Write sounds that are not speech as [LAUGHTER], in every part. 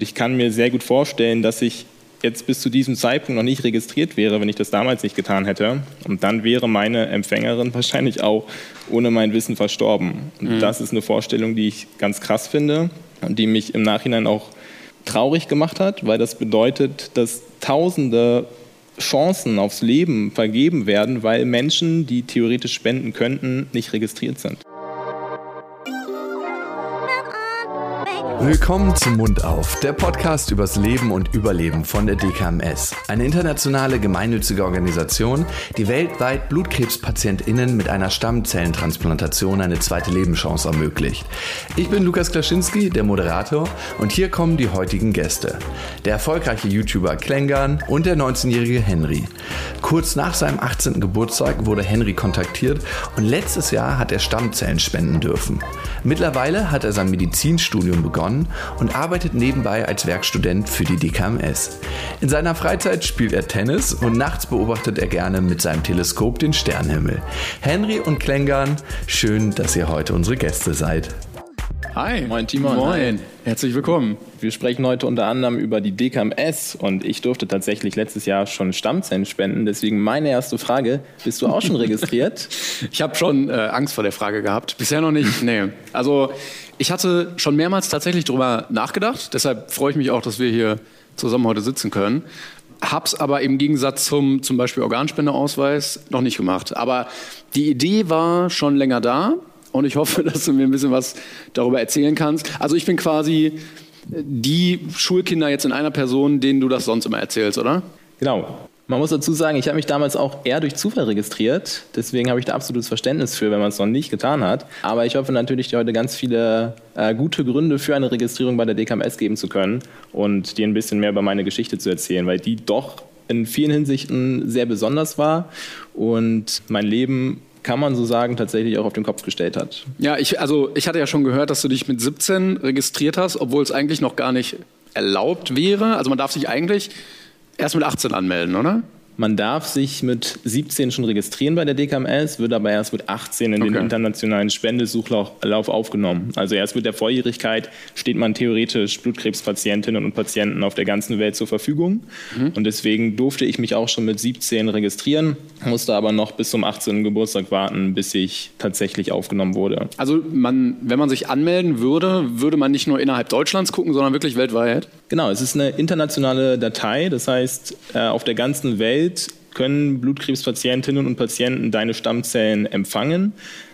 Ich kann mir sehr gut vorstellen, dass ich jetzt bis zu diesem Zeitpunkt noch nicht registriert wäre, wenn ich das damals nicht getan hätte. Und dann wäre meine Empfängerin [LAUGHS] wahrscheinlich auch ohne mein Wissen verstorben. Und mhm. das ist eine Vorstellung, die ich ganz krass finde und die mich im Nachhinein auch traurig gemacht hat, weil das bedeutet, dass Tausende Chancen aufs Leben vergeben werden, weil Menschen, die theoretisch spenden könnten, nicht registriert sind. Willkommen zum Mund auf, der Podcast übers Leben und Überleben von der DKMS, eine internationale gemeinnützige Organisation, die weltweit BlutkrebspatientInnen mit einer Stammzellentransplantation eine zweite Lebenschance ermöglicht. Ich bin Lukas Klaschinski, der Moderator, und hier kommen die heutigen Gäste. Der erfolgreiche YouTuber Klängern und der 19-jährige Henry. Kurz nach seinem 18. Geburtstag wurde Henry kontaktiert und letztes Jahr hat er Stammzellen spenden dürfen. Mittlerweile hat er sein Medizinstudium begonnen Bonn und arbeitet nebenbei als Werkstudent für die DKMS. In seiner Freizeit spielt er Tennis und nachts beobachtet er gerne mit seinem Teleskop den Sternenhimmel. Henry und Klängern, schön, dass ihr heute unsere Gäste seid. Hi. Moin Timon. Moin. Herzlich willkommen. Wir sprechen heute unter anderem über die DKMS und ich durfte tatsächlich letztes Jahr schon Stammzellen spenden. Deswegen meine erste Frage, bist du auch schon registriert? [LAUGHS] ich habe schon äh, Angst vor der Frage gehabt. Bisher noch nicht. Nee. Also ich hatte schon mehrmals tatsächlich darüber nachgedacht. Deshalb freue ich mich auch, dass wir hier zusammen heute sitzen können. Hab's aber im Gegensatz zum zum Beispiel Organspendeausweis noch nicht gemacht. Aber die Idee war schon länger da und ich hoffe, [LAUGHS] dass du mir ein bisschen was darüber erzählen kannst. Also ich bin quasi die Schulkinder jetzt in einer Person, denen du das sonst immer erzählst, oder? Genau. Man muss dazu sagen, ich habe mich damals auch eher durch Zufall registriert. Deswegen habe ich da absolutes Verständnis für, wenn man es noch nicht getan hat. Aber ich hoffe natürlich, dir heute ganz viele äh, gute Gründe für eine Registrierung bei der DKMS geben zu können und dir ein bisschen mehr über meine Geschichte zu erzählen, weil die doch in vielen Hinsichten sehr besonders war und mein Leben kann man so sagen, tatsächlich auch auf den Kopf gestellt hat. Ja, ich, also ich hatte ja schon gehört, dass du dich mit 17 registriert hast, obwohl es eigentlich noch gar nicht erlaubt wäre. Also man darf sich eigentlich erst mit 18 anmelden, oder? Man darf sich mit 17 schon registrieren bei der DKMS, wird aber erst mit 18 in okay. den internationalen Spendesuchlauf aufgenommen. Also erst mit der Volljährigkeit steht man theoretisch Blutkrebspatientinnen und Patienten auf der ganzen Welt zur Verfügung. Mhm. Und deswegen durfte ich mich auch schon mit 17 registrieren, musste aber noch bis zum 18. Geburtstag warten, bis ich tatsächlich aufgenommen wurde. Also man, wenn man sich anmelden würde, würde man nicht nur innerhalb Deutschlands gucken, sondern wirklich weltweit? Genau, es ist eine internationale Datei, das heißt äh, auf der ganzen Welt Welt können Blutkrebspatientinnen und Patienten deine Stammzellen empfangen.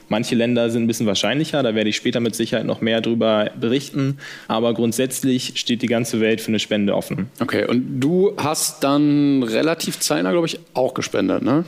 Manche Länder sind ein bisschen wahrscheinlicher, da werde ich später mit Sicherheit noch mehr darüber berichten. Aber grundsätzlich steht die ganze Welt für eine Spende offen. Okay, und du hast dann relativ zeitnah, glaube ich, auch gespendet, ne?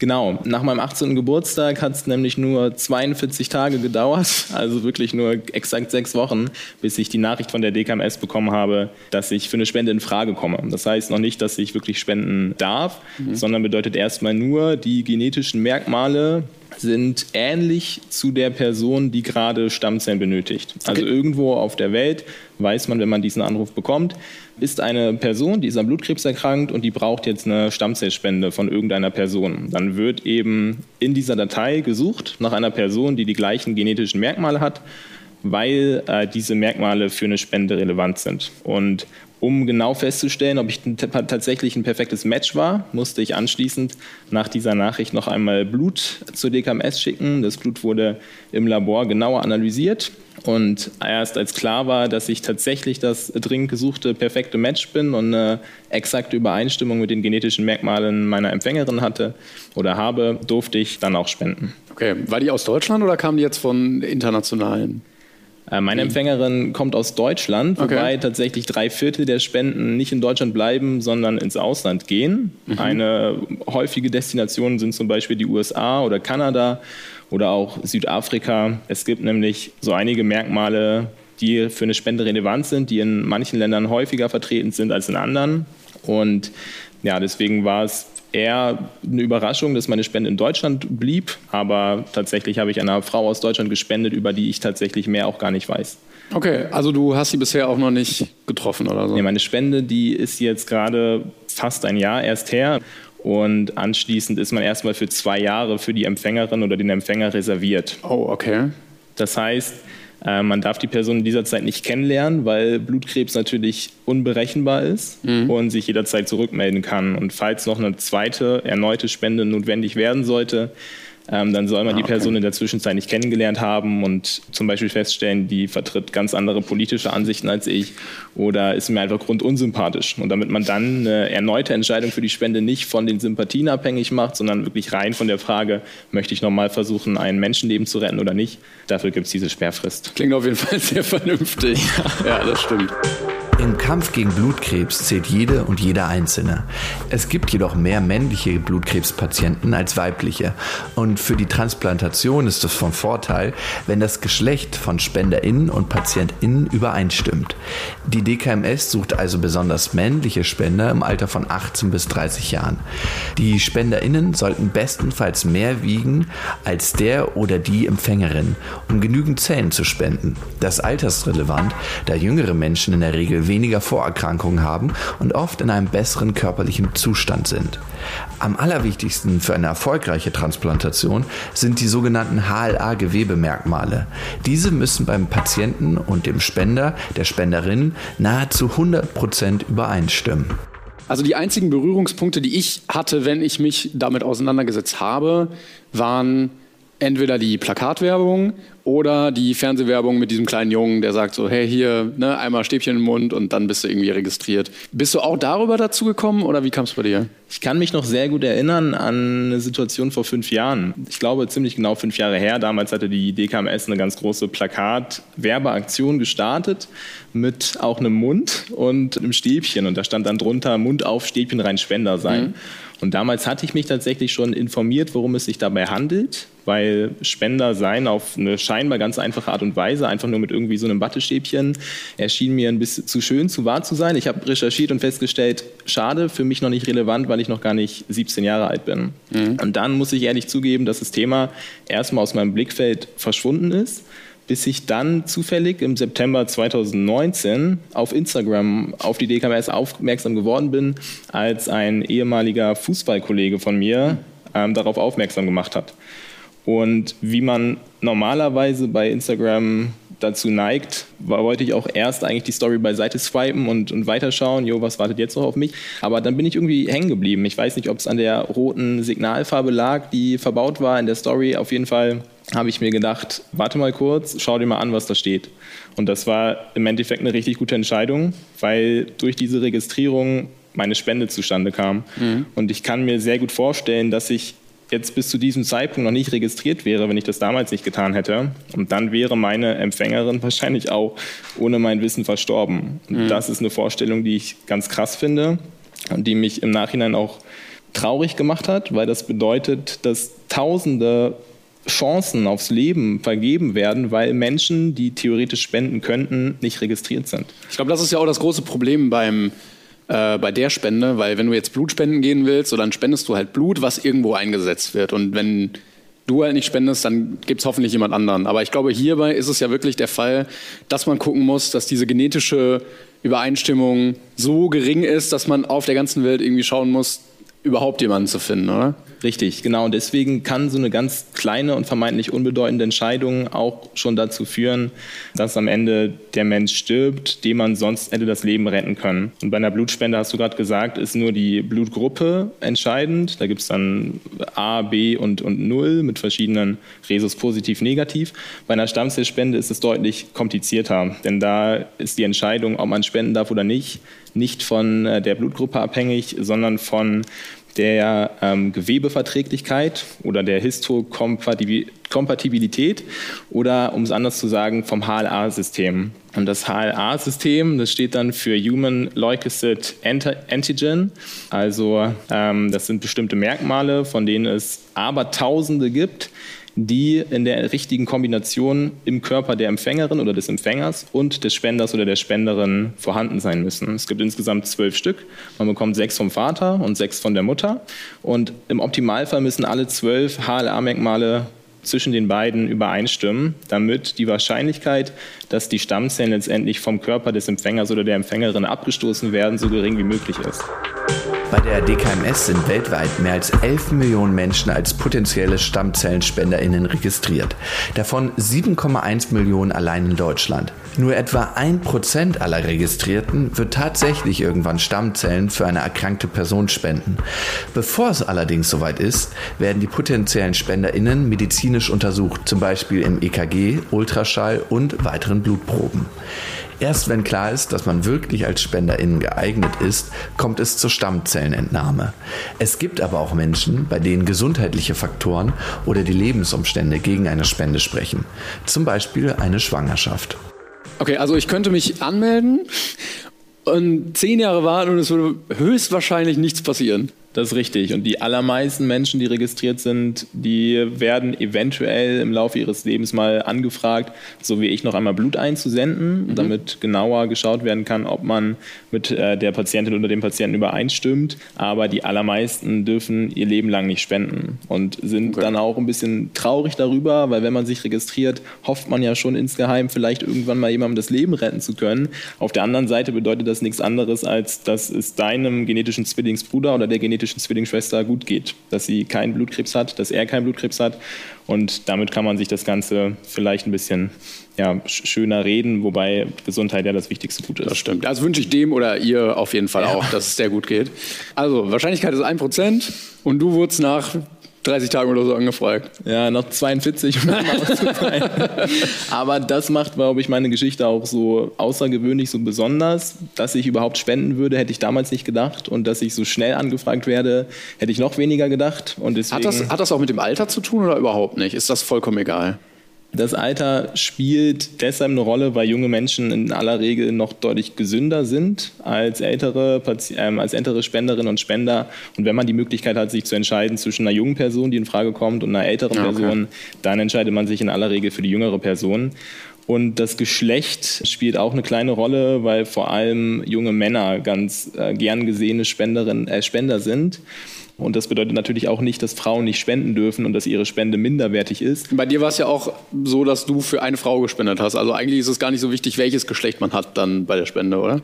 Genau, nach meinem 18. Geburtstag hat es nämlich nur 42 Tage gedauert, [LAUGHS] also wirklich nur exakt sechs Wochen, bis ich die Nachricht von der DKMS bekommen habe, dass ich für eine Spende in Frage komme. Das heißt noch nicht, dass ich wirklich spenden darf, mhm. sondern bedeutet erstmal nur, die genetischen Merkmale sind ähnlich zu der Person, die gerade Stammzellen benötigt. Also okay. irgendwo auf der Welt weiß man, wenn man diesen Anruf bekommt, ist eine Person, die ist am Blutkrebs erkrankt und die braucht jetzt eine Stammzellspende von irgendeiner Person. Dann wird eben in dieser Datei gesucht nach einer Person, die die gleichen genetischen Merkmale hat, weil äh, diese Merkmale für eine Spende relevant sind. Und um genau festzustellen, ob ich tatsächlich ein perfektes Match war, musste ich anschließend nach dieser Nachricht noch einmal Blut zur DKMS schicken. Das Blut wurde im Labor genauer analysiert. Und erst als klar war, dass ich tatsächlich das dringend gesuchte perfekte Match bin und eine exakte Übereinstimmung mit den genetischen Merkmalen meiner Empfängerin hatte oder habe, durfte ich dann auch spenden. Okay, war die aus Deutschland oder kam die jetzt von internationalen? Äh, meine Empfängerin kommt aus Deutschland, wobei okay. tatsächlich drei Viertel der Spenden nicht in Deutschland bleiben, sondern ins Ausland gehen. Mhm. Eine häufige Destination sind zum Beispiel die USA oder Kanada oder auch Südafrika. Es gibt nämlich so einige Merkmale, die für eine Spende relevant sind, die in manchen Ländern häufiger vertreten sind als in anderen. Und ja, deswegen war es eher eine Überraschung, dass meine Spende in Deutschland blieb. Aber tatsächlich habe ich einer Frau aus Deutschland gespendet, über die ich tatsächlich mehr auch gar nicht weiß. Okay, also du hast sie bisher auch noch nicht getroffen oder so? Nee, meine Spende, die ist jetzt gerade fast ein Jahr erst her. Und anschließend ist man erstmal für zwei Jahre für die Empfängerin oder den Empfänger reserviert. Oh, okay. Das heißt, Äh, man darf die Person in dieser Zeit nicht kennenlernen, weil Blutkrebs natürlich unberechenbar ist mhm. und sich jederzeit zurückmelden kann. Und falls noch eine zweite, erneute Spende notwendig werden sollte, ähm, dann soll man ah, die Person in der Zwischenzeit nicht kennengelernt haben und zum Beispiel feststellen, die vertritt ganz andere politische Ansichten als ich oder ist mir einfach grundunsympathisch. Und damit man dann eine erneute Entscheidung für die Spende nicht von den Sympathien abhängig macht, sondern wirklich rein von der Frage, möchte ich nochmal versuchen, ein Menschenleben zu retten oder nicht, dafür gibt es diese Sperrfrist. Klingt auf jeden Fall sehr vernünftig. [LAUGHS] ja, ja das stimmt. Im Kampf gegen Blutkrebs zählt jede und jeder Einzelne. Es gibt jedoch mehr männliche Blutkrebspatienten als weibliche. Und für die Transplantation ist es von Vorteil, wenn das Geschlecht von SpenderInnen und PatientInnen übereinstimmt. Die DKMS sucht also besonders männliche Spender im Alter von 18 bis 30 Jahren. Die SpenderInnen sollten bestenfalls mehr wiegen als der oder die Empfängerin, um genügend Zellen zu spenden. Das ist altersrelevant, da jüngere Menschen in der Regel weniger Vorerkrankungen haben und oft in einem besseren körperlichen Zustand sind. Am allerwichtigsten für eine erfolgreiche Transplantation sind die sogenannten HLA-Gewebemerkmale. Diese müssen beim Patienten und dem Spender, der Spenderin, nahezu 100% übereinstimmen. Also die einzigen Berührungspunkte, die ich hatte, wenn ich mich damit auseinandergesetzt habe, waren entweder die Plakatwerbung oder die Fernsehwerbung mit diesem kleinen Jungen, der sagt so, hey, hier, ne, einmal Stäbchen im Mund und dann bist du irgendwie registriert. Bist du auch darüber dazu gekommen oder wie kam es bei dir? Ich kann mich noch sehr gut erinnern an eine Situation vor fünf Jahren. Ich glaube, ziemlich genau fünf Jahre her. Damals hatte die DKMS eine ganz große Plakat-Werbeaktion gestartet mit auch einem Mund und einem Stäbchen. Und da stand dann drunter, Mund auf, Stäbchen rein, Spender sein. Mhm. Und damals hatte ich mich tatsächlich schon informiert, worum es sich dabei handelt, weil Spender sein auf eine scheinbar ganz einfache Art und Weise, einfach nur mit irgendwie so einem Wattestäbchen, erschien mir ein bisschen zu schön, zu wahr zu sein. Ich habe recherchiert und festgestellt, schade, für mich noch nicht relevant, weil ich noch gar nicht 17 Jahre alt bin. Mhm. Und dann muss ich ehrlich zugeben, dass das Thema erstmal aus meinem Blickfeld verschwunden ist bis ich dann zufällig im September 2019 auf Instagram auf die DKMS aufmerksam geworden bin, als ein ehemaliger Fußballkollege von mir ähm, darauf aufmerksam gemacht hat. Und wie man normalerweise bei Instagram dazu neigt, wollte ich auch erst eigentlich die Story beiseite swipen und, und weiterschauen, jo, was wartet jetzt noch auf mich? Aber dann bin ich irgendwie hängen geblieben. Ich weiß nicht, ob es an der roten Signalfarbe lag, die verbaut war in der Story. Auf jeden Fall habe ich mir gedacht, warte mal kurz, schau dir mal an, was da steht. Und das war im Endeffekt eine richtig gute Entscheidung, weil durch diese Registrierung meine Spende zustande kam. Mhm. Und ich kann mir sehr gut vorstellen, dass ich jetzt bis zu diesem Zeitpunkt noch nicht registriert wäre, wenn ich das damals nicht getan hätte. Und dann wäre meine Empfängerin [LAUGHS] wahrscheinlich auch ohne mein Wissen verstorben. Mhm. Das ist eine Vorstellung, die ich ganz krass finde und die mich im Nachhinein auch traurig gemacht hat, weil das bedeutet, dass Tausende Chancen aufs Leben vergeben werden, weil Menschen, die theoretisch spenden könnten, nicht registriert sind. Ich glaube, das ist ja auch das große Problem beim, äh, bei der Spende, weil wenn du jetzt Blut spenden gehen willst, so dann spendest du halt Blut, was irgendwo eingesetzt wird. Und wenn du halt nicht spendest, dann gibt es hoffentlich jemand anderen. Aber ich glaube, hierbei ist es ja wirklich der Fall, dass man gucken muss, dass diese genetische Übereinstimmung so gering ist, dass man auf der ganzen Welt irgendwie schauen muss, überhaupt jemanden zu finden, oder? Richtig, genau. Und deswegen kann so eine ganz kleine und vermeintlich unbedeutende Entscheidung auch schon dazu führen, dass am Ende der Mensch stirbt, dem man sonst hätte das Leben retten können. Und bei einer Blutspende, hast du gerade gesagt, ist nur die Blutgruppe entscheidend. Da gibt es dann A, B und, und 0 mit verschiedenen Resus positiv, negativ. Bei einer Stammzellspende ist es deutlich komplizierter, denn da ist die Entscheidung, ob man spenden darf oder nicht, nicht von äh, der Blutgruppe abhängig, sondern von der ähm, Gewebeverträglichkeit oder der Histokompatibilität oder, um es anders zu sagen, vom HLA-System. Und das HLA-System, das steht dann für Human Leukocyte Antigen. Also ähm, das sind bestimmte Merkmale, von denen es aber Tausende gibt, die in der richtigen Kombination im Körper der Empfängerin oder des Empfängers und des Spenders oder der Spenderin vorhanden sein müssen. Es gibt insgesamt zwölf Stück. Man bekommt sechs vom Vater und sechs von der Mutter. Und im Optimalfall müssen alle zwölf HLA-Merkmale zwischen den beiden übereinstimmen, damit die Wahrscheinlichkeit, dass die Stammzellen letztendlich vom Körper des Empfängers oder der Empfängerin abgestoßen werden, so gering wie möglich ist. Bei der DKMS sind weltweit mehr als 11 Millionen Menschen als potenzielle StammzellenspenderInnen registriert. Davon 7,1 Millionen allein in Deutschland. Nur etwa ein Prozent aller Registrierten wird tatsächlich irgendwann Stammzellen für eine erkrankte Person spenden. Bevor es allerdings soweit ist, werden die potenziellen SpenderInnen medizinisch untersucht, zum Beispiel im EKG, Ultraschall und weiteren Blutproben. Erst wenn klar ist, dass man wirklich als SpenderInnen geeignet ist, kommt es zur Stammzellenentnahme. Es gibt aber auch Menschen, bei denen gesundheitliche Faktoren oder die Lebensumstände gegen eine Spende sprechen. Zum Beispiel eine Schwangerschaft. Okay, also ich könnte mich anmelden und zehn Jahre warten und es würde höchstwahrscheinlich nichts passieren. Das ist richtig. Und die allermeisten Menschen, die registriert sind, die werden eventuell im Laufe ihres Lebens mal angefragt, so wie ich, noch einmal Blut einzusenden, mhm. damit genauer geschaut werden kann, ob man mit äh, der Patientin oder dem Patienten übereinstimmt. Aber die allermeisten dürfen ihr Leben lang nicht spenden und sind okay. dann auch ein bisschen traurig darüber, weil wenn man sich registriert, hofft man ja schon insgeheim, vielleicht irgendwann mal jemandem das Leben retten zu können. Auf der anderen Seite bedeutet das nichts anderes, als dass es deinem genetischen Zwillingsbruder oder der genetischen genetischen Zwillingsschwester gut geht, dass sie keinen Blutkrebs hat, dass er keinen Blutkrebs hat. Und damit kann man sich das Ganze vielleicht ein bisschen ja, schöner reden, wobei Gesundheit ja das wichtigste Gut ist. Das stimmt. Das wünsche ich dem oder ihr auf jeden Fall ja. auch, dass es sehr gut geht. Also, Wahrscheinlichkeit ist 1% und du wurdest nach 30 Tagen oder so angefragt. Ja, noch 42, um [LAUGHS] Aber das macht, glaube ich, meine Geschichte auch so außergewöhnlich, so besonders. Dass ich überhaupt spenden würde, hätte ich damals nicht gedacht. Und dass ich so schnell angefragt werde, hätte ich noch weniger gedacht. Und deswegen hat, das, hat das auch mit dem Alter zu tun oder überhaupt nicht? Ist das vollkommen egal? Das Alter spielt deshalb eine Rolle, weil junge Menschen in aller Regel noch deutlich gesünder sind als ältere, äh, als ältere Spenderinnen und Spender. Und wenn man die Möglichkeit hat, sich zu entscheiden zwischen einer jungen Person, die in Frage kommt, und einer älteren okay. Person, dann entscheidet man sich in aller Regel für die jüngere Person. Und das Geschlecht spielt auch eine kleine Rolle, weil vor allem junge Männer ganz äh, gern gesehene Spenderinnen, äh, Spender sind. Und das bedeutet natürlich auch nicht, dass Frauen nicht spenden dürfen und dass ihre Spende minderwertig ist. Bei dir war es ja auch so, dass du für eine Frau gespendet hast. Also eigentlich ist es gar nicht so wichtig, welches Geschlecht man hat dann bei der Spende, oder?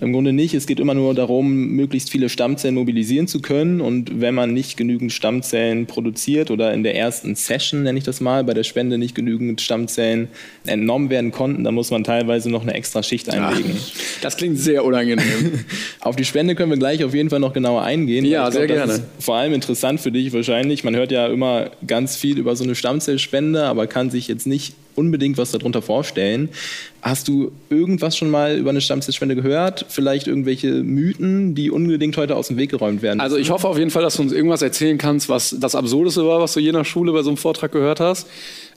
Im Grunde nicht. Es geht immer nur darum, möglichst viele Stammzellen mobilisieren zu können. Und wenn man nicht genügend Stammzellen produziert oder in der ersten Session, nenne ich das mal, bei der Spende nicht genügend Stammzellen entnommen werden konnten, dann muss man teilweise noch eine extra Schicht einlegen. Ach, das klingt sehr unangenehm. [LAUGHS] auf die Spende können wir gleich auf jeden Fall noch genauer eingehen. Ja, sehr glaub, gerne. vor allem interessant für dich wahrscheinlich. Man hört ja immer ganz viel über so eine Stammzellspende, aber kann sich jetzt nicht unbedingt was darunter vorstellen. Hast du irgendwas schon mal über eine Stammzellspende gehört? Vielleicht irgendwelche Mythen, die unbedingt heute aus dem Weg geräumt werden? Also ich hoffe auf jeden Fall, dass du uns irgendwas erzählen kannst, was das Absurdeste war, was du je nach Schule bei so einem Vortrag gehört hast.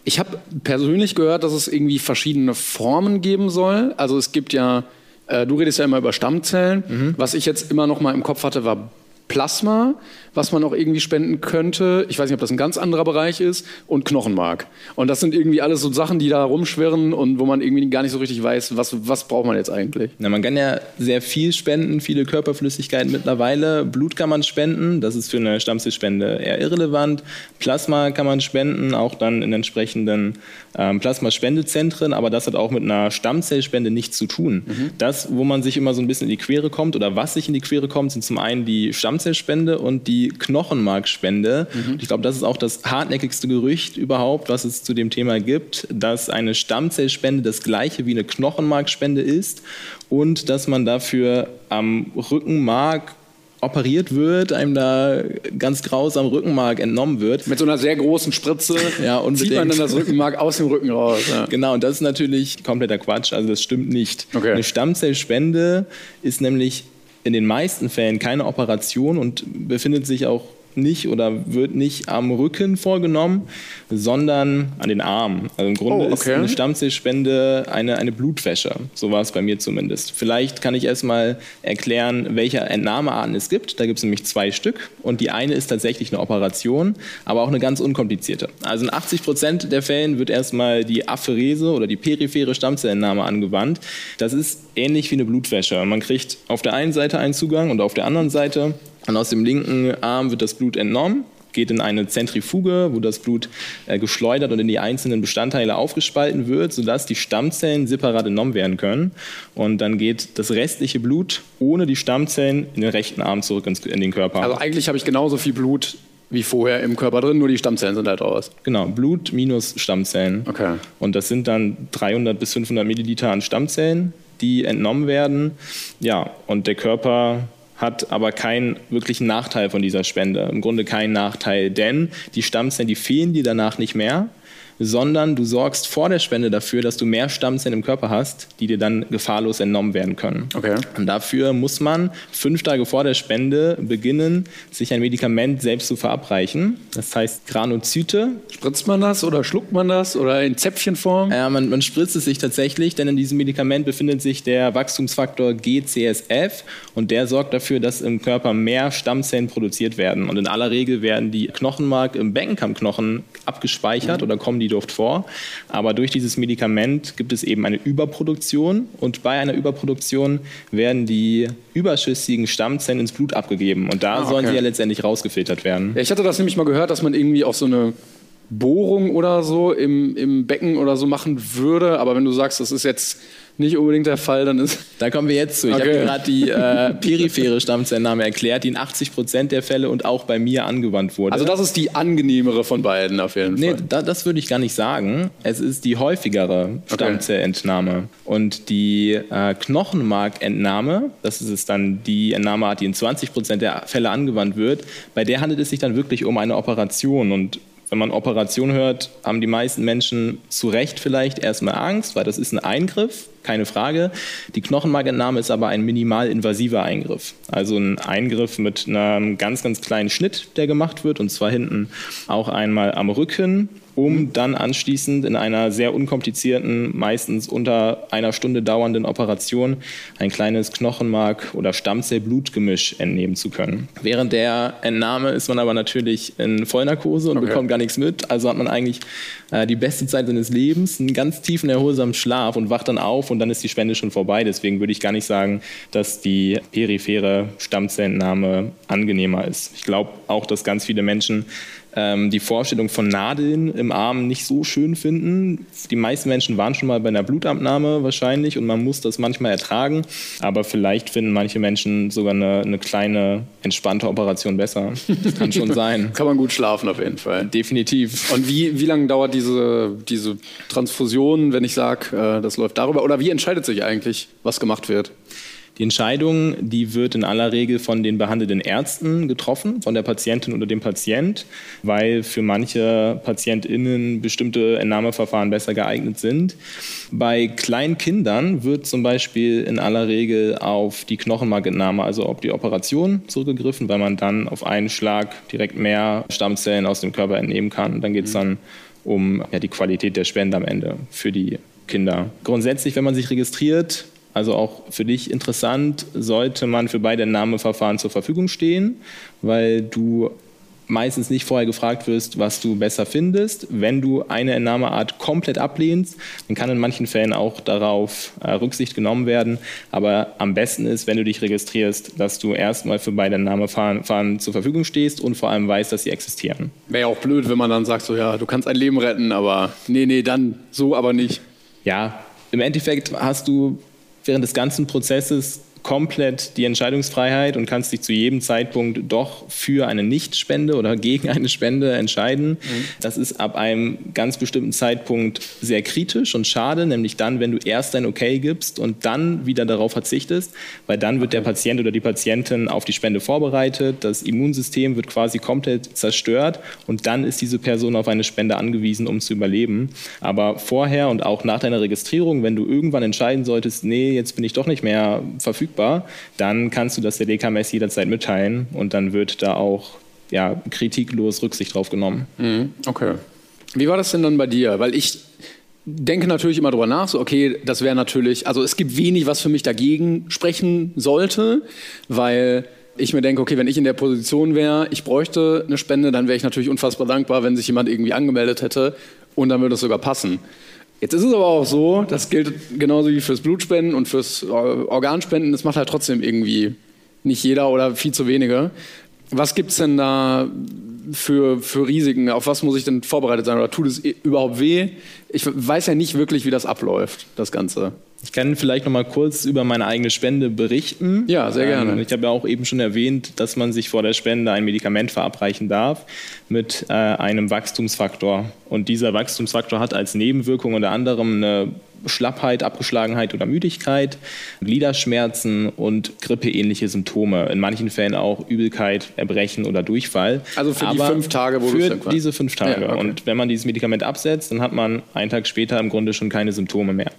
Ich habe persönlich gehört, dass es irgendwie verschiedene Formen geben soll. Also es gibt ja, äh, du redest ja immer über Stammzellen. Mhm. Was ich jetzt immer noch mal im Kopf hatte, war Plasma, was man auch irgendwie spenden könnte. Ich weiß nicht, ob das ein ganz anderer Bereich ist. Und Knochenmark. Und das sind irgendwie alles so Sachen, die da rumschwirren und wo man irgendwie gar nicht so richtig weiß, was, was braucht man jetzt eigentlich. Na, man kann ja sehr viel spenden, viele Körperflüssigkeiten mittlerweile. Blut kann man spenden, das ist für eine Stammzellspende eher irrelevant. Plasma kann man spenden, auch dann in entsprechenden ähm, Plasmaspendezentren, aber das hat auch mit einer Stammzellspende nichts zu tun. Mhm. Das, wo man sich immer so ein bisschen in die Quere kommt oder was sich in die Quere kommt, sind zum einen die Stammzellspende und die Knochenmarkspende. Mhm. Ich glaube, das ist auch das hartnäckigste Gerücht überhaupt, was es zu dem Thema gibt, dass eine Stammzellspende das gleiche wie eine Knochenmarkspende ist und dass man dafür am Rückenmark operiert wird, einem da ganz grausam Rückenmark entnommen wird. Mit so einer sehr großen Spritze [LAUGHS] ja, zieht man dann das Rückenmark aus dem Rücken raus. Ja. Genau, und das ist natürlich kompletter Quatsch, also das stimmt nicht. Okay. Eine Stammzellspende ist nämlich in den meisten Fällen keine Operation und befindet sich auch nicht oder wird nicht am Rücken vorgenommen, sondern an den Armen. Also im Grunde oh, okay. ist eine Stammzellspende eine, eine Blutwäsche. So war es bei mir zumindest. Vielleicht kann ich erstmal erklären, welche Entnahmearten es gibt. Da gibt es nämlich zwei Stück und die eine ist tatsächlich eine Operation, aber auch eine ganz unkomplizierte. Also in 80 Prozent der Fällen wird erstmal die Apherese oder die periphere Stammzellentnahme angewandt. Das ist ähnlich wie eine Blutwäsche. Man kriegt auf der einen Seite einen Zugang und auf der anderen Seite und aus dem linken Arm wird das Blut entnommen geht in eine Zentrifuge, wo das Blut äh, geschleudert und in die einzelnen Bestandteile aufgespalten wird, sodass die Stammzellen separat entnommen werden können. Und dann geht das restliche Blut ohne die Stammzellen in den rechten Arm zurück ins, in den Körper. Also eigentlich habe ich genauso viel Blut wie vorher im Körper drin, nur die Stammzellen sind halt raus. Genau, Blut minus Stammzellen. Okay. Und das sind dann 300 bis 500 Milliliter an Stammzellen, die entnommen werden. Ja, und der Körper hat aber keinen wirklichen Nachteil von dieser Spende. Im Grunde keinen Nachteil, denn die Stammzellen, die fehlen dir danach nicht mehr sondern du sorgst vor der Spende dafür, dass du mehr Stammzellen im Körper hast, die dir dann gefahrlos entnommen werden können. Okay. Und dafür muss man fünf Tage vor der Spende beginnen, sich ein Medikament selbst zu verabreichen. Das heißt Granuzyte. Spritzt man das oder schluckt man das oder in Zäpfchenform? Ja, man, man spritzt es sich tatsächlich, denn in diesem Medikament befindet sich der Wachstumsfaktor GCSF und der sorgt dafür, dass im Körper mehr Stammzellen produziert werden. Und in aller Regel werden die Knochenmark im Beckenkammknochen abgespeichert mhm. oder kommen die die Luft vor. Aber durch dieses Medikament gibt es eben eine Überproduktion und bei einer Überproduktion werden die überschüssigen Stammzellen ins Blut abgegeben und da ah, okay. sollen sie ja letztendlich rausgefiltert werden. Ja, ich hatte das nämlich mal gehört, dass man irgendwie auf so eine Bohrung oder so im, im Becken oder so machen würde, aber wenn du sagst, das ist jetzt nicht unbedingt der Fall, dann ist. Da kommen wir jetzt zu. Ich okay. habe gerade die äh, periphere Stammzellnahme erklärt, die in 80 Prozent der Fälle und auch bei mir angewandt wurde. Also das ist die angenehmere von beiden auf jeden Fall. Nee, da, das würde ich gar nicht sagen. Es ist die häufigere Stammzellentnahme. Okay. Und die äh, Knochenmarkentnahme, das ist es dann die Entnahmeart, die in 20 Prozent der Fälle angewandt wird, bei der handelt es sich dann wirklich um eine Operation und wenn man Operation hört, haben die meisten Menschen zu Recht vielleicht erstmal Angst, weil das ist ein Eingriff, keine Frage. Die Knochenmarkentnahme ist aber ein minimal invasiver Eingriff. Also ein Eingriff mit einem ganz, ganz kleinen Schnitt, der gemacht wird, und zwar hinten auch einmal am Rücken um dann anschließend in einer sehr unkomplizierten, meistens unter einer Stunde dauernden Operation ein kleines Knochenmark- oder Stammzellblutgemisch entnehmen zu können. Während der Entnahme ist man aber natürlich in Vollnarkose und okay. bekommt gar nichts mit. Also hat man eigentlich äh, die beste Zeit seines Lebens, einen ganz tiefen, erholsamen Schlaf und wacht dann auf und dann ist die Spende schon vorbei. Deswegen würde ich gar nicht sagen, dass die periphere Stammzellentnahme angenehmer ist. Ich glaube auch, dass ganz viele Menschen ähm, die Vorstellung von Nadeln im Arm nicht so schön finden. Die meisten Menschen waren schon mal bei einer Blutabnahme wahrscheinlich und man muss das manchmal ertragen. Aber vielleicht finden manche Menschen sogar eine, eine kleine, entspannte Operation besser. Das kann schon [LAUGHS] sein. kann man gut schlafen auf jeden Fall. Definitiv. Und wie, wie lange dauert diese, diese Transfusion, wenn ich sage, äh, das läuft darüber? Oder wie entscheidet sich eigentlich, was gemacht wird? Die Entscheidung, die wird in aller Regel von den behandelnden Ärzten getroffen, von der Patientin oder dem Patient, weil für manche PatientInnen bestimmte Entnahmeverfahren besser geeignet sind. Bei kleinen Kindern wird zum Beispiel in aller Regel auf die Knochenmarkentnahme, also auf die Operation zurückgegriffen, weil man dann auf einen Schlag direkt mehr Stammzellen aus dem Körper entnehmen kann. Dann geht es mhm. dann um ja, die Qualität der Spende am Ende für die Kinder. Grundsätzlich, wenn man sich registriert, also auch für dich interessant, sollte man für beide Entnahmeverfahren zur Verfügung stehen, weil du meistens nicht vorher gefragt wirst, was du besser findest. Wenn du eine Entnahmeart komplett ablehnst, dann kann in manchen Fällen auch darauf äh, Rücksicht genommen werden. Aber am besten ist, wenn du dich registrierst, dass du erstmal für beide Entnahmeverfahren zur Verfügung stehst und vor allem weißt, dass sie existieren. Wäre ja auch blöd, wenn man dann sagt, so ja, du kannst ein Leben retten, aber nee, nee, dann so aber nicht. Ja, im Endeffekt hast du während des ganzen Prozesses komplett die Entscheidungsfreiheit und kannst dich zu jedem Zeitpunkt doch für eine Nichtspende oder gegen eine Spende entscheiden. Mhm. Das ist ab einem ganz bestimmten Zeitpunkt sehr kritisch und schade, nämlich dann, wenn du erst dein Okay gibst und dann wieder darauf verzichtest, weil dann wird der Patient oder die Patientin auf die Spende vorbereitet, das Immunsystem wird quasi komplett zerstört und dann ist diese Person auf eine Spende angewiesen, um zu überleben. Aber vorher und auch nach deiner Registrierung, wenn du irgendwann entscheiden solltest, nee, jetzt bin ich doch nicht mehr verfügbar, verfügbar, dann kannst du das der DKMS jederzeit mitteilen und dann wird da auch ja, kritiklos Rücksicht drauf genommen. Mhm, okay. Wie war das denn dann bei dir? Weil ich denke natürlich immer drüber nach, so okay, das wäre natürlich, also es gibt wenig, was für mich dagegen sprechen sollte, weil ich mir denke, okay, wenn ich in der Position wäre, ich bräuchte eine Spende, dann wäre ich natürlich unfassbar dankbar, wenn sich jemand irgendwie angemeldet hätte und dann würde es sogar passen. Jetzt ist es aber auch so, das gilt genauso wie fürs Blutspenden und fürs Organspenden, das macht halt trotzdem irgendwie nicht jeder oder viel zu wenige. Was gibt es denn da für, für Risiken? Auf was muss ich denn vorbereitet sein? Oder tut es überhaupt weh? Ich weiß ja nicht wirklich, wie das abläuft, das Ganze. Ich kann vielleicht noch mal kurz über meine eigene Spende berichten. Ja, sehr gerne. Ähm, ich habe ja auch eben schon erwähnt, dass man sich vor der Spende ein Medikament verabreichen darf mit äh, einem Wachstumsfaktor. Und dieser Wachstumsfaktor hat als Nebenwirkung unter anderem eine Schlappheit, Abgeschlagenheit oder Müdigkeit, Gliederschmerzen und grippeähnliche Symptome. In manchen Fällen auch Übelkeit, Erbrechen oder Durchfall. Also für Aber die fünf Tage, wo Für diese fünf Tage. Ja, okay. Und wenn man dieses Medikament absetzt, dann hat man einen Tag später im Grunde schon keine Symptome mehr.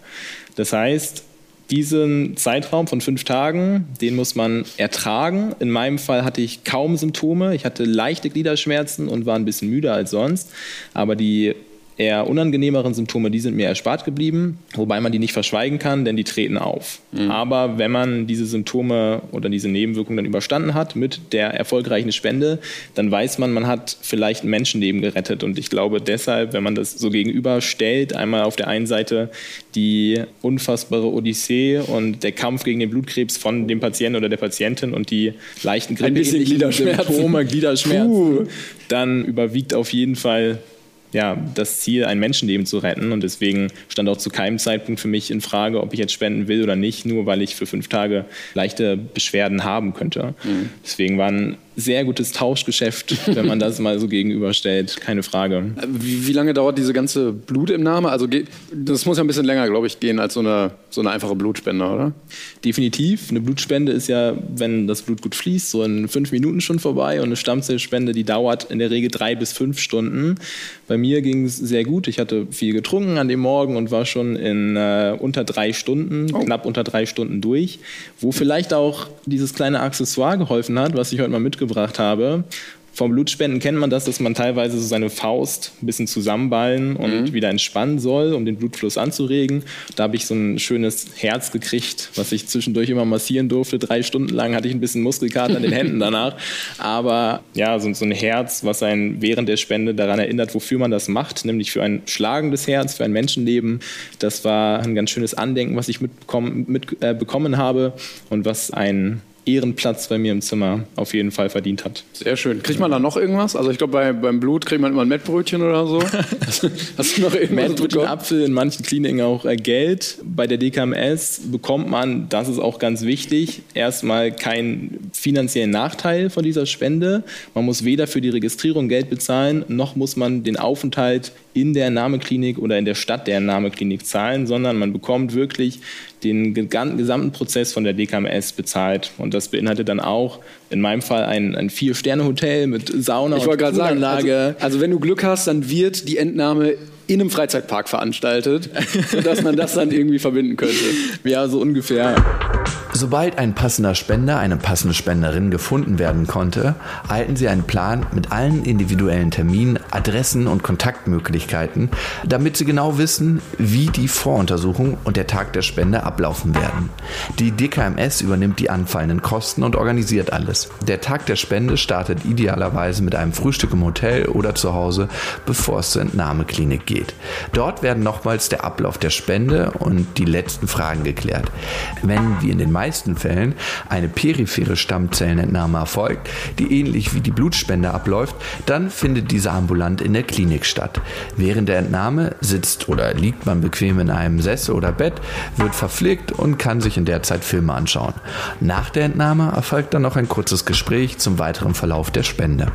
Das heißt, diesen Zeitraum von fünf Tagen, den muss man ertragen. In meinem Fall hatte ich kaum Symptome. Ich hatte leichte Gliederschmerzen und war ein bisschen müder als sonst. Aber die eher unangenehmeren Symptome, die sind mir erspart geblieben, wobei man die nicht verschweigen kann, denn die treten auf. Mhm. Aber wenn man diese Symptome oder diese Nebenwirkungen dann überstanden hat mit der erfolgreichen Spende, dann weiß man, man hat vielleicht ein Menschenleben gerettet. Und ich glaube deshalb, wenn man das so gegenüberstellt, einmal auf der einen Seite die unfassbare Odyssee und der Kampf gegen den Blutkrebs von dem Patienten oder der Patientin und die leichten Grippe, Symptome, Gliederschmerzen, Puh. dann überwiegt auf jeden Fall ja, das Ziel, ein Menschenleben zu retten. Und deswegen stand auch zu keinem Zeitpunkt für mich in Frage, ob ich jetzt spenden will oder nicht, nur weil ich für fünf Tage leichte Beschwerden haben könnte. Mhm. Deswegen waren sehr gutes Tauschgeschäft, [LAUGHS] wenn man das mal so gegenüberstellt, keine Frage. Wie, wie, lange dauert diese ganze Blutentnahme? Also das muss ja ein bisschen länger, glaube ich, gehen als so eine, so eine einfache Blutspende, oder? Definitiv. Eine Blutspende ist ja, wenn das Blut gut fließt, so in fünf Minuten schon vorbei und eine Stammzellspende, die dauert in der Regel drei bis fünf Stunden. Bei mir ging es sehr gut. Ich hatte viel getrunken an dem Morgen und war schon in äh, unter drei Stunden, oh. knapp unter drei Stunden durch, wo vielleicht auch dieses kleine Accessoire geholfen hat, was ich heute mal mitgebracht mitgebracht habe. Vom Blutspenden kennt man das, dass man teilweise so seine Faust ein bisschen zusammenballen und mhm. wieder entspannen soll, um den Blutfluss anzuregen. Da habe ich so ein schönes Herz gekriegt, was ich zwischendurch immer massieren durfte. Drei Stunden lang hatte ich ein bisschen Muskelkater an den Händen [LAUGHS] danach. Aber ja, so, so ein Herz, was einen während der Spende daran erinnert, wofür man das macht, nämlich für ein schlagendes Herz, für ein Menschenleben. Das war ein ganz schönes Andenken, was ich mitbekommen, mit, äh, bekommen habe und was ein Ehrenplatz bei mir im Zimmer auf jeden Fall verdient hat. Sehr schön. Kriegt man da noch irgendwas? Also ich glaube, bei, beim Blut kriegt man immer ein Mettbrötchen oder so. [LAUGHS] Hast du noch irgendwas Mettbrötchen, Apfel, in manchen Kliniken auch äh, Geld. Bei der DKMS bekommt man, das ist auch ganz wichtig, erstmal keinen finanziellen Nachteil von dieser Spende. Man muss weder für die Registrierung Geld bezahlen, noch muss man den Aufenthalt in der Entnahmeklinik oder in der Stadt der Entnahmeklinik zahlen, sondern man bekommt wirklich den gesamten Prozess von der DKMS bezahlt. Und das beinhaltet dann auch in meinem Fall ein, ein Vier-Sterne-Hotel mit Sauna ich und. Sagen, also, also wenn du Glück hast, dann wird die Entnahme in einem Freizeitpark veranstaltet, sodass man das dann irgendwie verbinden könnte. [LAUGHS] Ja, so ungefähr. Sobald ein passender Spender, eine passende Spenderin gefunden werden konnte, erhalten Sie einen Plan mit allen individuellen Terminen, Adressen und Kontaktmöglichkeiten, damit Sie genau wissen, wie die Voruntersuchung und der Tag der Spende ablaufen werden. Die DKMS übernimmt die anfallenden Kosten und organisiert alles. Der Tag der Spende startet idealerweise mit einem Frühstück im Hotel oder zu Hause, bevor es zur Entnahmeklinik geht. Dort werden nochmals der Ablauf der Spende und die letzten Fragen geklärt. Wenn wie in den meisten Fällen eine periphere Stammzellenentnahme erfolgt, die ähnlich wie die Blutspende abläuft, dann findet diese ambulant in der Klinik statt. Während der Entnahme sitzt oder liegt man bequem in einem Sessel oder Bett, wird verpflegt und kann sich in der Zeit Filme anschauen. Nach der Entnahme erfolgt dann noch ein kurzes Gespräch zum weiteren Verlauf der Spende.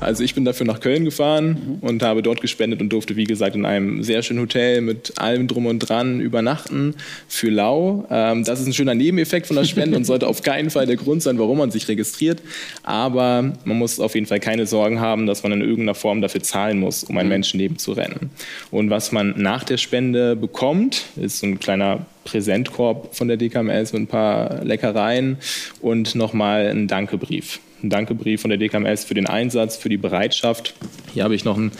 Also ich bin dafür nach Köln gefahren und habe dort gespendet und durfte, wie gesagt, in einem sehr schönen Hotel mit allem drum und dran übernachten für Lau. Ähm, das ist ein schöner Nebeneffekt von der Spende und sollte auf keinen Fall der Grund sein, warum man sich registriert. Aber man muss auf jeden Fall keine Sorgen haben, dass man in irgendeiner Form dafür zahlen muss, um ein mhm. Menschenleben zu retten. Und was man nach der Spende bekommt, ist so ein kleiner Präsentkorb von der DKMS mit ein paar Leckereien und nochmal ein Dankebrief. Ein Dankebrief von der DKMS für den Einsatz, für die Bereitschaft, Hier habe ich noch ein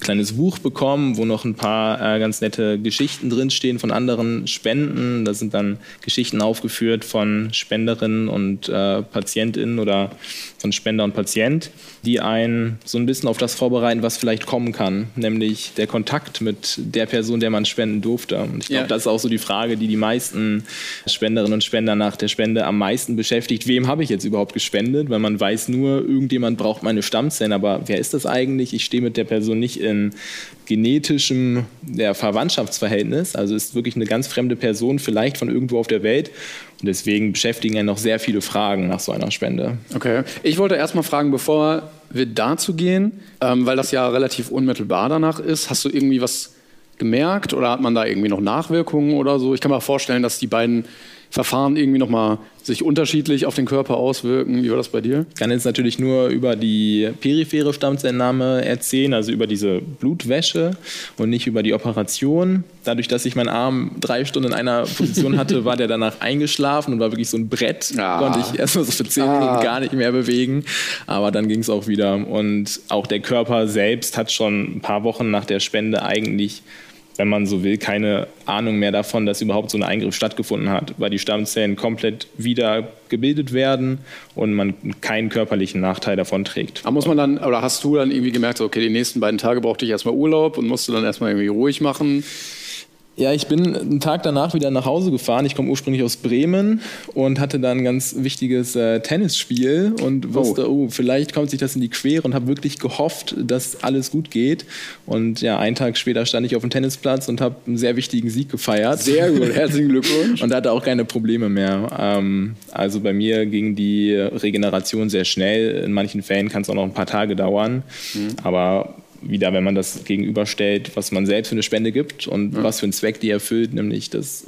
kleines Buch bekommen, wo noch ein paar äh, ganz nette Geschichten drinstehen von anderen Spenden. Da sind dann Geschichten aufgeführt von Spenderinnen und äh, Patientinnen oder von Spender und Patient, die einen so ein bisschen auf das vorbereiten, was vielleicht kommen kann, nämlich der Kontakt mit der Person, der man spenden durfte. Und ich glaube, ja. das ist auch so die Frage, die die meisten Spenderinnen und Spender nach der Spende am meisten beschäftigt. Wem habe ich jetzt überhaupt gespendet? Weil man weiß nur, irgendjemand braucht meine Stammzellen, aber wer ist das eigentlich? Ich stehe mit der Person nicht in genetischem ja, Verwandtschaftsverhältnis. Also ist wirklich eine ganz fremde Person, vielleicht von irgendwo auf der Welt. Und deswegen beschäftigen ja noch sehr viele Fragen nach so einer Spende. Okay. Ich wollte erst mal fragen, bevor wir dazu gehen, ähm, weil das ja relativ unmittelbar danach ist, hast du irgendwie was gemerkt oder hat man da irgendwie noch Nachwirkungen oder so? Ich kann mir vorstellen, dass die beiden Verfahren irgendwie nochmal sich unterschiedlich auf den Körper auswirken. Wie war das bei dir? Ich kann jetzt natürlich nur über die periphere Stammzellnahme erzählen, also über diese Blutwäsche und nicht über die Operation. Dadurch, dass ich meinen Arm drei Stunden in einer Position hatte, war der danach eingeschlafen und war wirklich so ein Brett. Ah. Konnte ich erstmal so für zehn Minuten ah. gar nicht mehr bewegen. Aber dann ging es auch wieder. Und auch der Körper selbst hat schon ein paar Wochen nach der Spende eigentlich wenn man so will, keine Ahnung mehr davon, dass überhaupt so ein Eingriff stattgefunden hat, weil die Stammzellen komplett wieder gebildet werden und man keinen körperlichen Nachteil davon trägt. Aber muss man dann, oder hast du dann irgendwie gemerkt, okay, die nächsten beiden Tage brauchte ich erstmal Urlaub und musste dann erstmal irgendwie ruhig machen? Ja, ich bin einen Tag danach wieder nach Hause gefahren. Ich komme ursprünglich aus Bremen und hatte dann ein ganz wichtiges äh, Tennisspiel und wusste, oh. oh, vielleicht kommt sich das in die Quere und habe wirklich gehofft, dass alles gut geht. Und ja, einen Tag später stand ich auf dem Tennisplatz und habe einen sehr wichtigen Sieg gefeiert. Sehr gut, [LAUGHS] herzlichen Glückwunsch. und hatte auch keine Probleme mehr. Ähm, also bei mir ging die Regeneration sehr schnell. In manchen Fällen kann es auch noch ein paar Tage dauern. Mhm. Aber wieder, wenn man das gegenüberstellt, was man selbst für eine Spende gibt und ja. was für einen Zweck die erfüllt, nämlich das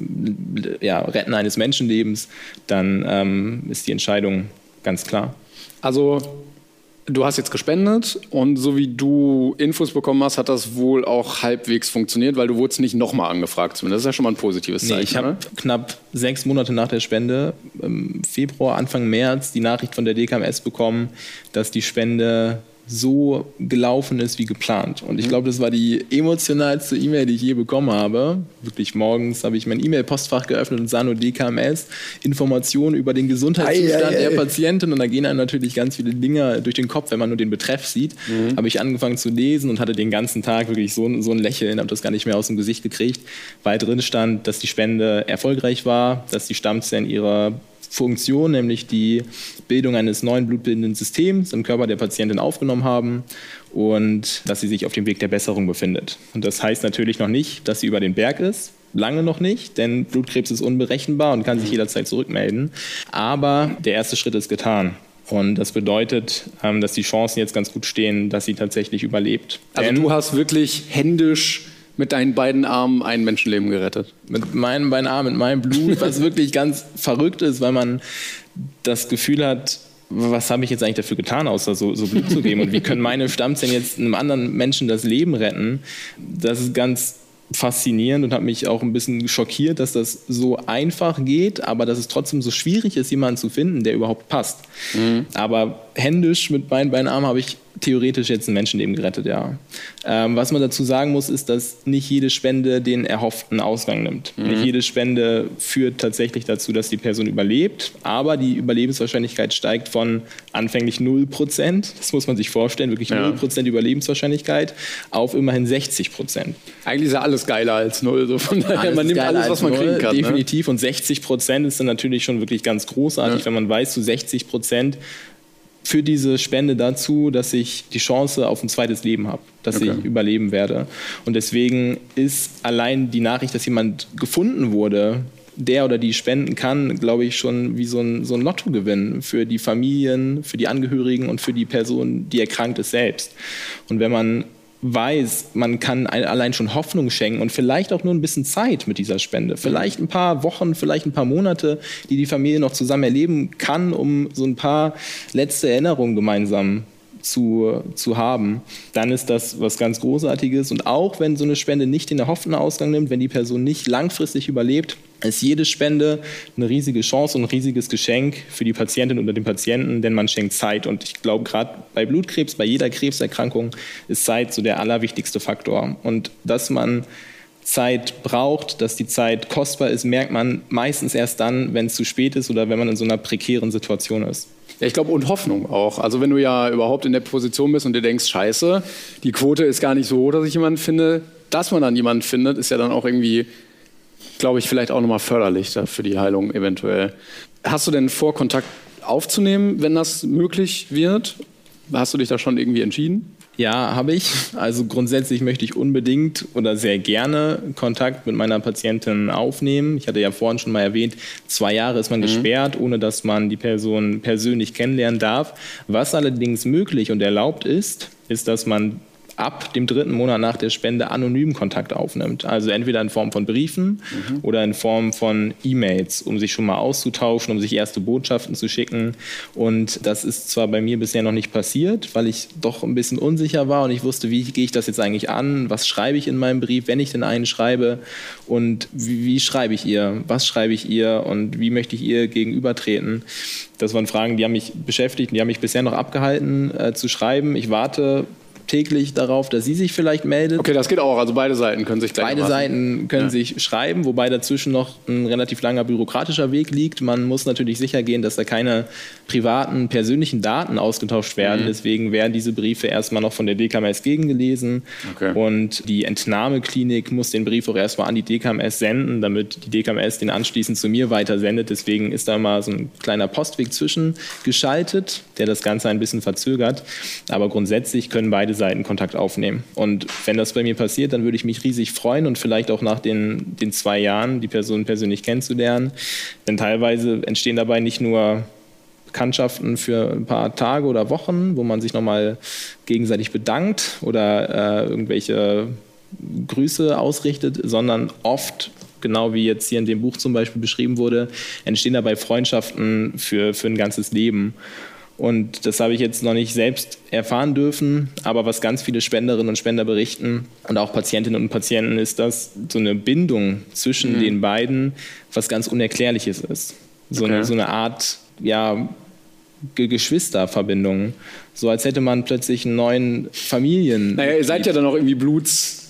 ja, Retten eines Menschenlebens, dann ähm, ist die Entscheidung ganz klar. Also du hast jetzt gespendet und so wie du Infos bekommen hast, hat das wohl auch halbwegs funktioniert, weil du wurdest nicht nochmal angefragt. Das ist ja schon mal ein positives Zeichen. Nee, ich habe knapp sechs Monate nach der Spende, im Februar, Anfang März, die Nachricht von der DKMS bekommen, dass die Spende so gelaufen ist wie geplant. Und ich mhm. glaube, das war die emotionalste E-Mail, die ich je bekommen habe. Wirklich morgens habe ich mein E-Mail-Postfach geöffnet und sah nur DKMS, Informationen über den Gesundheitszustand ei, ei, ei. der Patientin. Und da gehen einem natürlich ganz viele Dinge durch den Kopf, wenn man nur den Betreff sieht. Mhm. Habe ich angefangen zu lesen und hatte den ganzen Tag wirklich so, so ein Lächeln, habe das gar nicht mehr aus dem Gesicht gekriegt, weil drin stand, dass die Spende erfolgreich war, dass die Stammzellen ihre Funktion, nämlich die Bildung eines neuen blutbildenden Systems im Körper der Patientin aufgenommen haben und dass sie sich auf dem Weg der Besserung befindet. Und das heißt natürlich noch nicht, dass sie über den Berg ist. Lange noch nicht, denn Blutkrebs ist unberechenbar und kann sich jederzeit zurückmelden. Aber der erste Schritt ist getan. Und das bedeutet, ähm, dass die Chancen jetzt ganz gut stehen, dass sie tatsächlich überlebt. Also denn du hast wirklich händisch mit deinen beiden Armen ein Menschenleben gerettet. Mit meinen beiden Armen, mit meinem Blut, [LAUGHS] was wirklich ganz verrückt ist, weil man das Gefühl hat, was habe ich jetzt eigentlich dafür getan, außer so, so Blut zu geben? Und wie können meine Stammzellen jetzt einem anderen Menschen das Leben retten? Das ist ganz faszinierend und hat mich auch ein bisschen schockiert, dass das so einfach geht, aber dass es trotzdem so schwierig ist, jemanden zu finden, der überhaupt passt. Mhm. Aber händisch mit meinen beiden Armen habe ich theoretisch jetzt ein Menschenleben gerettet, ja. Ähm, was man dazu sagen muss, ist, dass nicht jede Spende den erhofften Ausgang nimmt. Mhm. Nicht jede Spende führt tatsächlich dazu, dass die Person überlebt, aber die Überlebenswahrscheinlichkeit steigt von anfänglich 0%, das muss man sich vorstellen, wirklich ja. 0% Überlebenswahrscheinlichkeit, auf immerhin 60%. Eigentlich ist ja alles geiler als 0, so von daher, man nimmt alles, was man 0, kriegen kann. Ne? Definitiv, ne? und 60% ist dann natürlich schon wirklich ganz großartig, ja. wenn man weiß, zu 60% für diese Spende dazu, dass ich die Chance auf ein zweites Leben habe, dass okay. ich überleben werde. Und deswegen ist allein die Nachricht, dass jemand gefunden wurde, der oder die spenden kann, glaube ich, schon wie so ein, so ein Lottogewinn für die Familien, für die Angehörigen und für die Person, die erkrankt ist selbst. Und wenn man weiß, man kann allein schon Hoffnung schenken und vielleicht auch nur ein bisschen Zeit mit dieser Spende. Vielleicht ein paar Wochen, vielleicht ein paar Monate, die die Familie noch zusammen erleben kann, um so ein paar letzte Erinnerungen gemeinsam zu, zu haben, dann ist das was ganz Großartiges. Und auch wenn so eine Spende nicht den erhofften Ausgang nimmt, wenn die Person nicht langfristig überlebt, ist jede Spende eine riesige Chance und ein riesiges Geschenk für die Patientin oder den Patienten, denn man schenkt Zeit. Und ich glaube, gerade bei Blutkrebs, bei jeder Krebserkrankung ist Zeit so der allerwichtigste Faktor. Und dass man Zeit braucht, dass die Zeit kostbar ist, merkt man meistens erst dann, wenn es zu spät ist oder wenn man in so einer prekären Situation ist. Ja, ich glaube, und Hoffnung auch. Also wenn du ja überhaupt in der Position bist und dir denkst, scheiße, die Quote ist gar nicht so hoch, dass ich jemanden finde, dass man dann jemanden findet, ist ja dann auch irgendwie glaube ich, vielleicht auch nochmal förderlich für die Heilung eventuell. Hast du denn vor, Kontakt aufzunehmen, wenn das möglich wird? Hast du dich da schon irgendwie entschieden? Ja, habe ich. Also grundsätzlich möchte ich unbedingt oder sehr gerne Kontakt mit meiner Patientin aufnehmen. Ich hatte ja vorhin schon mal erwähnt, zwei Jahre ist man mhm. gesperrt, ohne dass man die Person persönlich kennenlernen darf. Was allerdings möglich und erlaubt ist, ist, dass man ab dem dritten Monat nach der Spende anonym Kontakt aufnimmt. Also entweder in Form von Briefen mhm. oder in Form von E-Mails, um sich schon mal auszutauschen, um sich erste Botschaften zu schicken. Und das ist zwar bei mir bisher noch nicht passiert, weil ich doch ein bisschen unsicher war und ich wusste, wie gehe ich das jetzt eigentlich an? Was schreibe ich in meinem Brief, wenn ich denn einen schreibe? Und wie, wie schreibe ich ihr? Was schreibe ich ihr? Und wie möchte ich ihr gegenübertreten? Das waren Fragen, die haben mich beschäftigt, die haben mich bisher noch abgehalten äh, zu schreiben. Ich warte täglich darauf, dass sie sich vielleicht meldet. Okay, das geht auch. Also beide Seiten können sich Beide Seiten können ja. sich schreiben, wobei dazwischen noch ein relativ langer bürokratischer Weg liegt. Man muss natürlich sicher gehen, dass da keine privaten, persönlichen Daten ausgetauscht werden. Mhm. Deswegen werden diese Briefe erstmal noch von der DKMS gegengelesen. Okay. Und die Entnahmeklinik muss den Brief auch erstmal an die DKMS senden, damit die DKMS den anschließend zu mir weitersendet. Deswegen ist da mal so ein kleiner Postweg zwischengeschaltet, der das Ganze ein bisschen verzögert. Aber grundsätzlich können beide Seiten Kontakt aufnehmen. Und wenn das bei mir passiert, dann würde ich mich riesig freuen und vielleicht auch nach den, den zwei Jahren die Person persönlich kennenzulernen. Denn teilweise entstehen dabei nicht nur Bekanntschaften für ein paar Tage oder Wochen, wo man sich nochmal gegenseitig bedankt oder äh, irgendwelche Grüße ausrichtet, sondern oft genau wie jetzt hier in dem Buch zum Beispiel beschrieben wurde, entstehen dabei Freundschaften für, für ein ganzes Leben. Und das habe ich jetzt noch nicht selbst erfahren dürfen, aber was ganz viele Spenderinnen und Spender berichten und auch Patientinnen und Patienten ist, dass so eine Bindung zwischen mhm. den beiden was ganz Unerklärliches ist. So, okay. eine, so eine Art, ja, Geschwisterverbindung. So als hätte man plötzlich einen neuen Familien. Naja, ihr seid ja dann auch irgendwie Bluts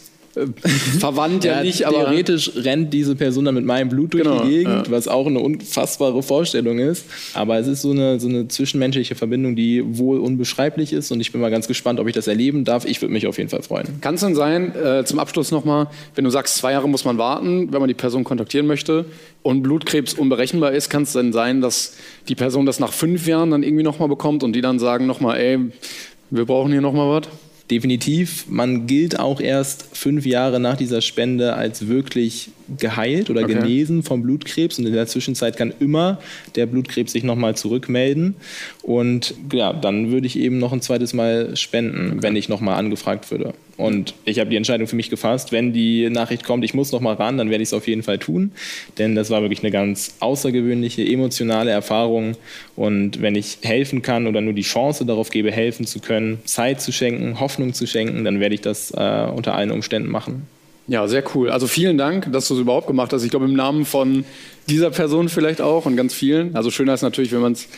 verwandt ja, ja, nicht, aber. Theoretisch rennt diese Person dann mit meinem Blut durch genau, die Gegend, ja. was auch eine unfassbare Vorstellung ist. Aber es ist so eine, so eine zwischenmenschliche Verbindung, die wohl unbeschreiblich ist und ich bin mal ganz gespannt, ob ich das erleben darf. Ich würde mich auf jeden Fall freuen. Kann es denn sein, äh, zum Abschluss nochmal, wenn du sagst, zwei Jahre muss man warten, wenn man die Person kontaktieren möchte und Blutkrebs unberechenbar ist, kann es denn sein, dass die Person das nach fünf Jahren dann irgendwie nochmal bekommt und die dann sagen nochmal, ey, wir brauchen hier nochmal was? Definitiv, man gilt auch erst fünf Jahre nach dieser Spende als wirklich geheilt oder okay. genesen vom Blutkrebs und in der Zwischenzeit kann immer der Blutkrebs sich nochmal zurückmelden und ja, dann würde ich eben noch ein zweites Mal spenden, okay. wenn ich nochmal angefragt würde. Und ich habe die Entscheidung für mich gefasst, wenn die Nachricht kommt, ich muss nochmal ran, dann werde ich es auf jeden Fall tun, denn das war wirklich eine ganz außergewöhnliche, emotionale Erfahrung und wenn ich helfen kann oder nur die Chance darauf gebe, helfen zu können, Zeit zu schenken, Hoffnung zu schenken, dann werde ich das äh, unter allen Umständen machen. Ja, sehr cool. Also vielen Dank, dass du es überhaupt gemacht hast. Ich glaube, im Namen von dieser Person vielleicht auch und ganz vielen. Also schöner ist natürlich, wenn man es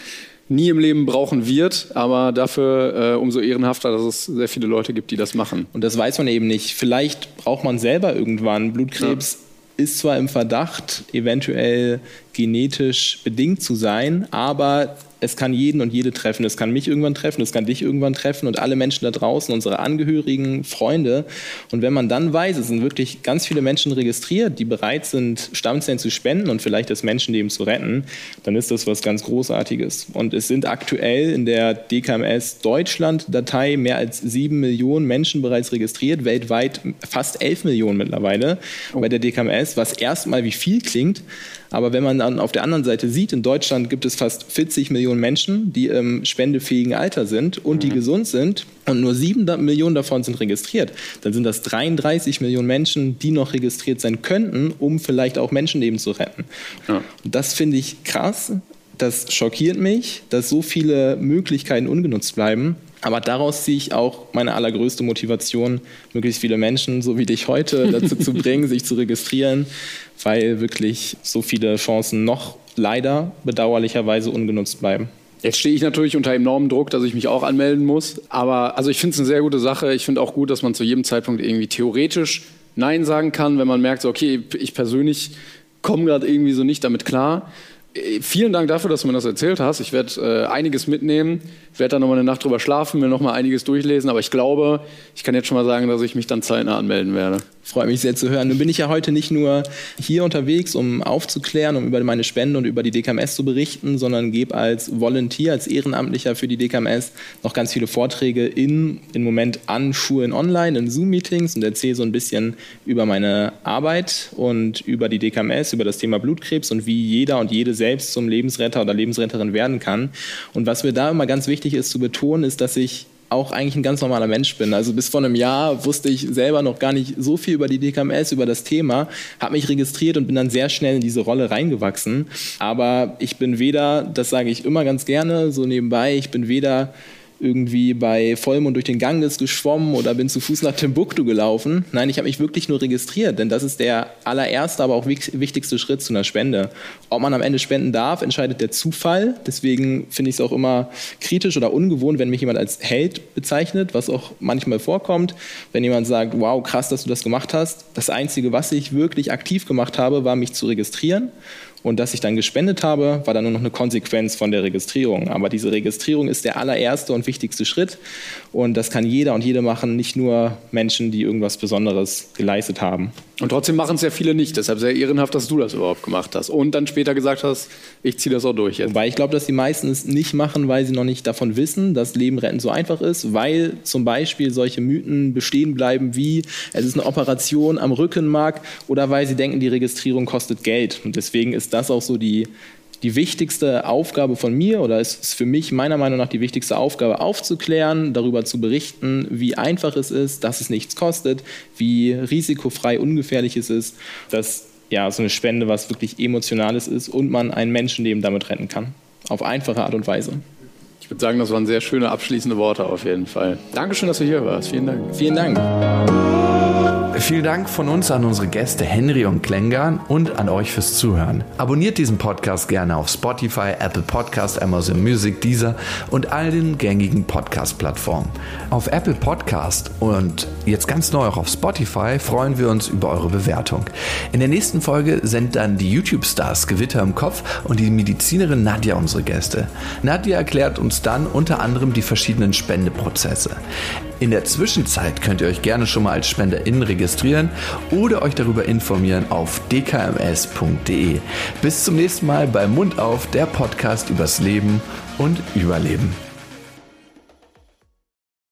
nie im Leben brauchen wird, aber dafür äh, umso ehrenhafter, dass es sehr viele Leute gibt, die das machen. Und das weiß man eben nicht. Vielleicht braucht man selber irgendwann Blutkrebs. Ja ist zwar im Verdacht, eventuell genetisch bedingt zu sein, aber es kann jeden und jede treffen. Es kann mich irgendwann treffen, es kann dich irgendwann treffen und alle Menschen da draußen, unsere Angehörigen, Freunde. Und wenn man dann weiß, es sind wirklich ganz viele Menschen registriert, die bereit sind, Stammzellen zu spenden und vielleicht das Menschenleben zu retten, dann ist das was ganz Großartiges. Und es sind aktuell in der DKMS Deutschland-Datei mehr als sieben Millionen Menschen bereits registriert, weltweit fast elf Millionen mittlerweile bei der DKMS, was erstmal wie viel klingt. Aber wenn man dann auf der anderen Seite sieht, in Deutschland gibt es fast 40 Millionen Menschen, die im spendefähigen Alter sind und mhm. die gesund sind und nur 7 Millionen davon sind registriert, dann sind das 33 Millionen Menschen, die noch registriert sein könnten, um vielleicht auch Menschenleben zu retten. Ja. Und das finde ich krass. Das schockiert mich, dass so viele Möglichkeiten ungenutzt bleiben. Aber daraus ziehe ich auch meine allergrößte Motivation, möglichst viele Menschen, so wie dich heute, [LAUGHS] dazu zu bringen, sich zu registrieren, weil wirklich so viele Chancen noch leider bedauerlicherweise ungenutzt bleiben. Jetzt stehe ich natürlich unter enormem Druck, dass ich mich auch anmelden muss. Aber also ich finde es eine sehr gute Sache. Ich finde auch gut, dass man zu jedem Zeitpunkt irgendwie theoretisch Nein sagen kann, wenn man merkt, so, okay, ich persönlich komme gerade irgendwie so nicht damit klar. Äh, vielen Dank dafür, dass du mir das erzählt hast. Ich werde äh, einiges mitnehmen, werde dann nochmal eine Nacht drüber schlafen, mir nochmal einiges durchlesen, aber ich glaube, ich kann jetzt schon mal sagen, dass ich mich dann zeitnah anmelden werde. Freue mich sehr zu hören. Nun bin ich ja heute nicht nur hier unterwegs, um aufzuklären, um über meine Spende und über die DKMS zu berichten, sondern gebe als Volunteer, als Ehrenamtlicher für die DKMS noch ganz viele Vorträge in, im Moment an Schulen online, in Zoom-Meetings und erzähle so ein bisschen über meine Arbeit und über die DKMS, über das Thema Blutkrebs und wie jeder und jede selbst zum Lebensretter oder Lebensretterin werden kann. Und was mir da immer ganz wichtig ist zu betonen, ist, dass ich auch eigentlich ein ganz normaler Mensch bin. Also bis vor einem Jahr wusste ich selber noch gar nicht so viel über die DKMS, über das Thema, habe mich registriert und bin dann sehr schnell in diese Rolle reingewachsen. Aber ich bin weder, das sage ich immer ganz gerne, so nebenbei, ich bin weder irgendwie bei Vollmond durch den Ganges geschwommen oder bin zu Fuß nach Timbuktu gelaufen. Nein, ich habe mich wirklich nur registriert, denn das ist der allererste, aber auch wichtigste Schritt zu einer Spende. Ob man am Ende spenden darf, entscheidet der Zufall. Deswegen finde ich es auch immer kritisch oder ungewohnt, wenn mich jemand als Held bezeichnet, was auch manchmal vorkommt. Wenn jemand sagt, wow, krass, dass du das gemacht hast. Das Einzige, was ich wirklich aktiv gemacht habe, war mich zu registrieren und dass ich dann gespendet habe, war dann nur noch eine Konsequenz von der Registrierung. Aber diese Registrierung ist der allererste und wichtigste Schritt. Und das kann jeder und jede machen, nicht nur Menschen, die irgendwas Besonderes geleistet haben. Und trotzdem machen es ja viele nicht. Deshalb sehr ehrenhaft, dass du das überhaupt gemacht hast. Und dann später gesagt hast, ich ziehe das auch durch jetzt. Wobei ich glaube, dass die meisten es nicht machen, weil sie noch nicht davon wissen, dass Leben retten so einfach ist. Weil zum Beispiel solche Mythen bestehen bleiben wie, es ist eine Operation am Rückenmark oder weil sie denken, die Registrierung kostet Geld. Und deswegen ist das auch so die die wichtigste Aufgabe von mir oder es ist für mich meiner Meinung nach die wichtigste Aufgabe aufzuklären, darüber zu berichten, wie einfach es ist, dass es nichts kostet, wie risikofrei, ungefährlich es ist, dass ja so eine Spende was wirklich emotionales ist und man ein Menschenleben damit retten kann auf einfache Art und Weise. Ich würde sagen, das waren sehr schöne abschließende Worte auf jeden Fall. Dankeschön, dass du hier warst. Vielen Dank. Vielen Dank. Vielen Dank von uns an unsere Gäste Henry und Klengarn und an euch fürs Zuhören. Abonniert diesen Podcast gerne auf Spotify, Apple Podcast, Amazon Music, Deezer und all den gängigen Podcast-Plattformen. Auf Apple Podcast und jetzt ganz neu auch auf Spotify freuen wir uns über eure Bewertung. In der nächsten Folge sind dann die YouTube-Stars Gewitter im Kopf und die Medizinerin Nadja unsere Gäste. Nadja erklärt uns dann unter anderem die verschiedenen Spendeprozesse. In der Zwischenzeit könnt ihr euch gerne schon mal als SpenderInnen registrieren oder euch darüber informieren auf dkms.de. Bis zum nächsten Mal bei Mund auf, der Podcast übers Leben und Überleben.